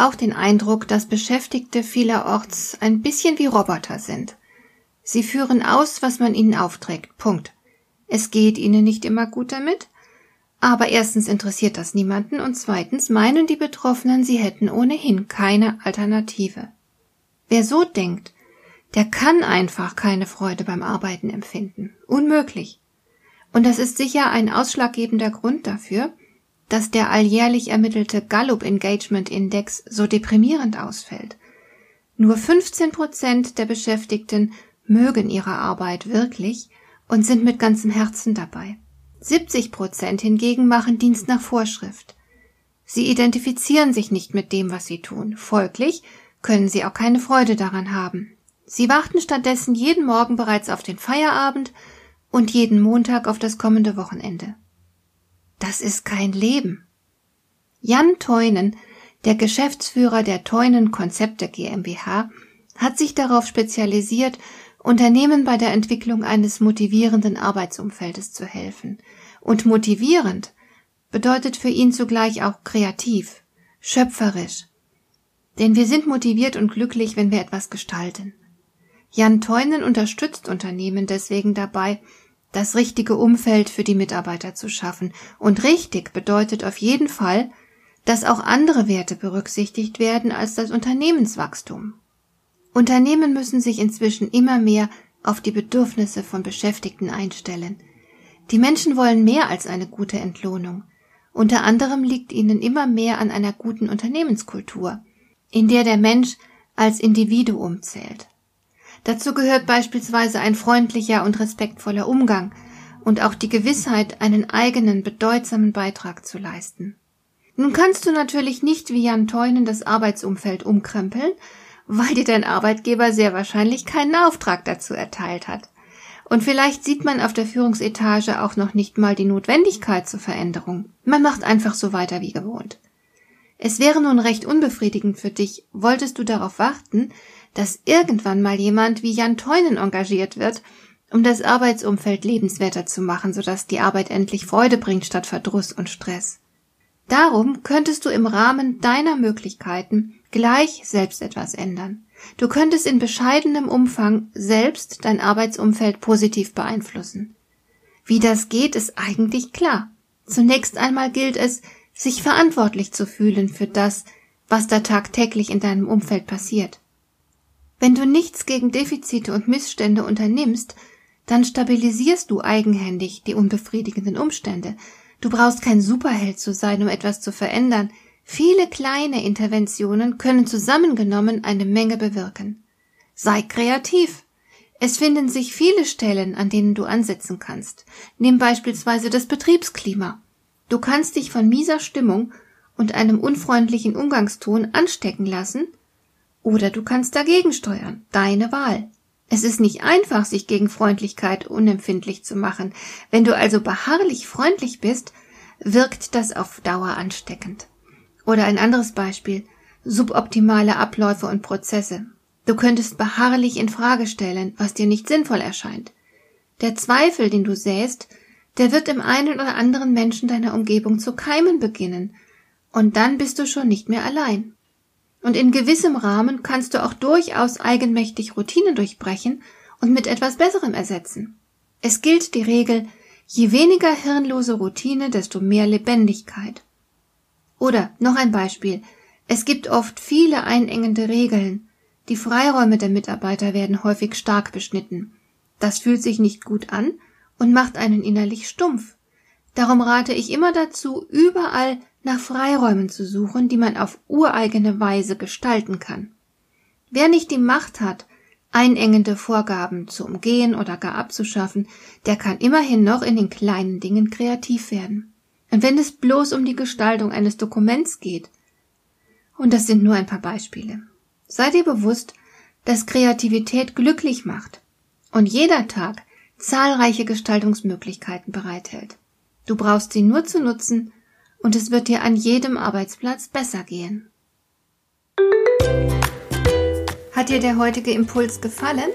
Auch den Eindruck, dass Beschäftigte vielerorts ein bisschen wie Roboter sind? Sie führen aus, was man ihnen aufträgt. Punkt. Es geht ihnen nicht immer gut damit, aber erstens interessiert das niemanden und zweitens meinen die Betroffenen, sie hätten ohnehin keine Alternative. Wer so denkt, der kann einfach keine Freude beim Arbeiten empfinden. Unmöglich. Und das ist sicher ein ausschlaggebender Grund dafür, dass der alljährlich ermittelte Gallup Engagement Index so deprimierend ausfällt. Nur 15 Prozent der Beschäftigten mögen ihre Arbeit wirklich und sind mit ganzem Herzen dabei. 70 Prozent hingegen machen Dienst nach Vorschrift. Sie identifizieren sich nicht mit dem, was sie tun. Folglich können sie auch keine Freude daran haben. Sie warten stattdessen jeden Morgen bereits auf den Feierabend und jeden Montag auf das kommende Wochenende. Das ist kein Leben. Jan Teunen, der Geschäftsführer der Teunen Konzepte GmbH, hat sich darauf spezialisiert, Unternehmen bei der Entwicklung eines motivierenden Arbeitsumfeldes zu helfen. Und motivierend bedeutet für ihn zugleich auch kreativ, schöpferisch. Denn wir sind motiviert und glücklich, wenn wir etwas gestalten. Jan Teunen unterstützt Unternehmen deswegen dabei, das richtige Umfeld für die Mitarbeiter zu schaffen. Und richtig bedeutet auf jeden Fall, dass auch andere Werte berücksichtigt werden als das Unternehmenswachstum. Unternehmen müssen sich inzwischen immer mehr auf die Bedürfnisse von Beschäftigten einstellen. Die Menschen wollen mehr als eine gute Entlohnung. Unter anderem liegt ihnen immer mehr an einer guten Unternehmenskultur, in der der Mensch als Individuum zählt. Dazu gehört beispielsweise ein freundlicher und respektvoller Umgang und auch die Gewissheit, einen eigenen bedeutsamen Beitrag zu leisten. Nun kannst du natürlich nicht wie Jan Teunen das Arbeitsumfeld umkrempeln, weil dir dein Arbeitgeber sehr wahrscheinlich keinen Auftrag dazu erteilt hat. Und vielleicht sieht man auf der Führungsetage auch noch nicht mal die Notwendigkeit zur Veränderung. Man macht einfach so weiter wie gewohnt. Es wäre nun recht unbefriedigend für dich, wolltest du darauf warten, dass irgendwann mal jemand wie Jan Teunen engagiert wird, um das Arbeitsumfeld lebenswerter zu machen, sodass die Arbeit endlich Freude bringt statt Verdruss und Stress. Darum könntest du im Rahmen deiner Möglichkeiten gleich selbst etwas ändern. Du könntest in bescheidenem Umfang selbst dein Arbeitsumfeld positiv beeinflussen. Wie das geht, ist eigentlich klar. Zunächst einmal gilt es, sich verantwortlich zu fühlen für das, was da tagtäglich in deinem Umfeld passiert. Wenn du nichts gegen Defizite und Missstände unternimmst, dann stabilisierst du eigenhändig die unbefriedigenden Umstände. Du brauchst kein Superheld zu sein, um etwas zu verändern. Viele kleine Interventionen können zusammengenommen eine Menge bewirken. Sei kreativ. Es finden sich viele Stellen, an denen du ansetzen kannst. Nimm beispielsweise das Betriebsklima. Du kannst dich von mieser Stimmung und einem unfreundlichen Umgangston anstecken lassen oder du kannst dagegen steuern. Deine Wahl. Es ist nicht einfach, sich gegen Freundlichkeit unempfindlich zu machen. Wenn du also beharrlich freundlich bist, wirkt das auf Dauer ansteckend. Oder ein anderes Beispiel. Suboptimale Abläufe und Prozesse. Du könntest beharrlich in Frage stellen, was dir nicht sinnvoll erscheint. Der Zweifel, den du säst, der wird im einen oder anderen Menschen deiner Umgebung zu keimen beginnen. Und dann bist du schon nicht mehr allein. Und in gewissem Rahmen kannst du auch durchaus eigenmächtig Routinen durchbrechen und mit etwas Besserem ersetzen. Es gilt die Regel, je weniger hirnlose Routine, desto mehr Lebendigkeit. Oder noch ein Beispiel. Es gibt oft viele einengende Regeln. Die Freiräume der Mitarbeiter werden häufig stark beschnitten. Das fühlt sich nicht gut an und macht einen innerlich stumpf. Darum rate ich immer dazu, überall nach Freiräumen zu suchen, die man auf ureigene Weise gestalten kann. Wer nicht die Macht hat, einengende Vorgaben zu umgehen oder gar abzuschaffen, der kann immerhin noch in den kleinen Dingen kreativ werden. Und wenn es bloß um die Gestaltung eines Dokuments geht, und das sind nur ein paar Beispiele, sei dir bewusst, dass Kreativität glücklich macht und jeder Tag zahlreiche Gestaltungsmöglichkeiten bereithält. Du brauchst sie nur zu nutzen und es wird dir an jedem Arbeitsplatz besser gehen. Hat dir der heutige Impuls gefallen?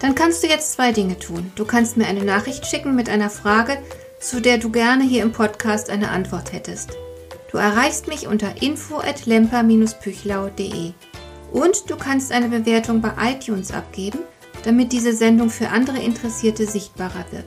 Dann kannst du jetzt zwei Dinge tun. Du kannst mir eine Nachricht schicken mit einer Frage, zu der du gerne hier im Podcast eine Antwort hättest. Du erreichst mich unter info at lemper-püchlau.de und du kannst eine Bewertung bei iTunes abgeben, damit diese Sendung für andere Interessierte sichtbarer wird.